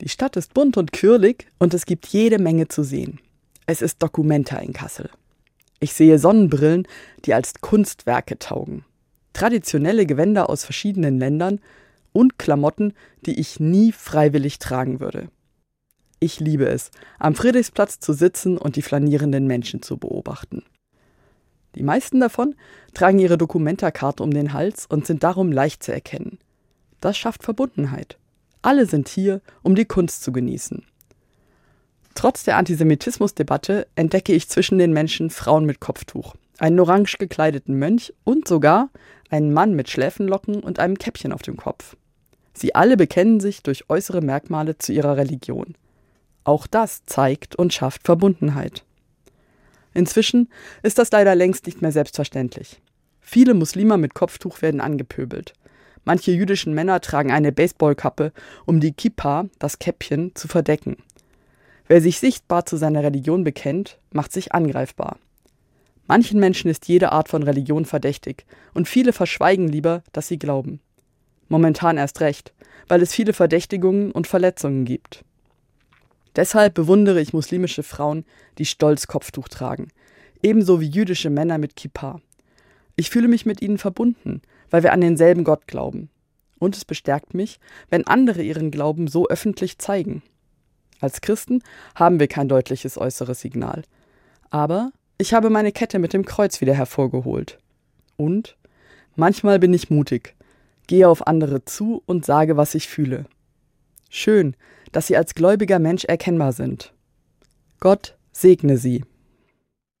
Die Stadt ist bunt und quirlig und es gibt jede Menge zu sehen. Es ist Documenta in Kassel. Ich sehe Sonnenbrillen, die als Kunstwerke taugen, traditionelle Gewänder aus verschiedenen Ländern und Klamotten, die ich nie freiwillig tragen würde. Ich liebe es, am Friedrichsplatz zu sitzen und die flanierenden Menschen zu beobachten. Die meisten davon tragen ihre Dokumentarkarte um den Hals und sind darum leicht zu erkennen. Das schafft Verbundenheit. Alle sind hier, um die Kunst zu genießen. Trotz der Antisemitismusdebatte entdecke ich zwischen den Menschen Frauen mit Kopftuch, einen orange gekleideten Mönch und sogar einen Mann mit Schläfenlocken und einem Käppchen auf dem Kopf. Sie alle bekennen sich durch äußere Merkmale zu ihrer Religion. Auch das zeigt und schafft Verbundenheit. Inzwischen ist das leider längst nicht mehr selbstverständlich. Viele Muslime mit Kopftuch werden angepöbelt. Manche jüdischen Männer tragen eine Baseballkappe, um die Kippa, das Käppchen, zu verdecken. Wer sich sichtbar zu seiner Religion bekennt, macht sich angreifbar. Manchen Menschen ist jede Art von Religion verdächtig und viele verschweigen lieber, dass sie glauben. Momentan erst recht, weil es viele Verdächtigungen und Verletzungen gibt. Deshalb bewundere ich muslimische Frauen, die stolz Kopftuch tragen, ebenso wie jüdische Männer mit Kippa. Ich fühle mich mit ihnen verbunden weil wir an denselben Gott glauben. Und es bestärkt mich, wenn andere ihren Glauben so öffentlich zeigen. Als Christen haben wir kein deutliches äußeres Signal. Aber ich habe meine Kette mit dem Kreuz wieder hervorgeholt. Und manchmal bin ich mutig, gehe auf andere zu und sage, was ich fühle. Schön, dass sie als gläubiger Mensch erkennbar sind. Gott segne sie.